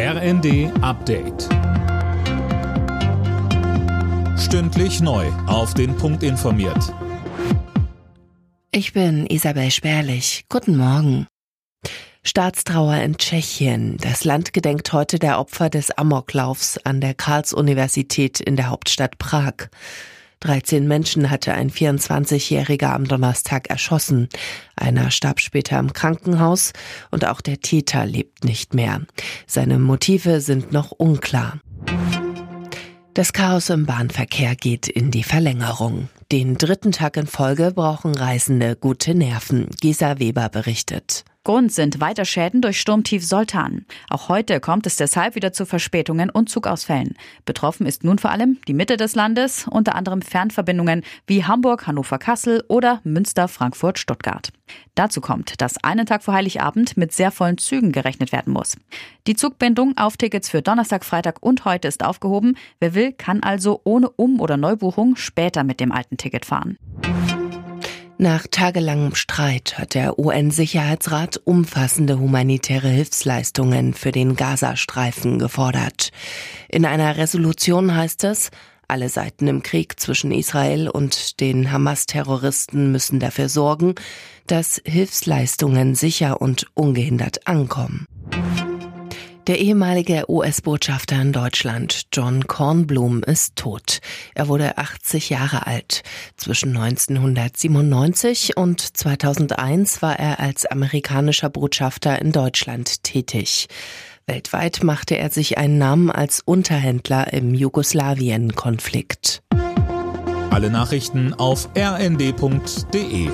RND Update. Stündlich neu. Auf den Punkt informiert. Ich bin Isabel Spärlich. Guten Morgen. Staatstrauer in Tschechien. Das Land gedenkt heute der Opfer des Amoklaufs an der Karls-Universität in der Hauptstadt Prag. 13 Menschen hatte ein 24-Jähriger am Donnerstag erschossen. Einer starb später im Krankenhaus und auch der Täter lebt nicht mehr. Seine Motive sind noch unklar. Das Chaos im Bahnverkehr geht in die Verlängerung. Den dritten Tag in Folge brauchen Reisende gute Nerven. Gisa Weber berichtet. Grund sind weiter Schäden durch Sturmtief Soltan. Auch heute kommt es deshalb wieder zu Verspätungen und Zugausfällen. Betroffen ist nun vor allem die Mitte des Landes, unter anderem Fernverbindungen wie Hamburg, Hannover, Kassel oder Münster, Frankfurt, Stuttgart. Dazu kommt, dass einen Tag vor Heiligabend mit sehr vollen Zügen gerechnet werden muss. Die Zugbindung auf Tickets für Donnerstag, Freitag und heute ist aufgehoben. Wer will, kann also ohne Um- oder Neubuchung später mit dem alten Ticket fahren. Nach tagelangem Streit hat der UN-Sicherheitsrat umfassende humanitäre Hilfsleistungen für den Gazastreifen gefordert. In einer Resolution heißt es, alle Seiten im Krieg zwischen Israel und den Hamas-Terroristen müssen dafür sorgen, dass Hilfsleistungen sicher und ungehindert ankommen. Der ehemalige US-Botschafter in Deutschland, John Kornblum, ist tot. Er wurde 80 Jahre alt. Zwischen 1997 und 2001 war er als amerikanischer Botschafter in Deutschland tätig. Weltweit machte er sich einen Namen als Unterhändler im Jugoslawien-Konflikt. Alle Nachrichten auf rnd.de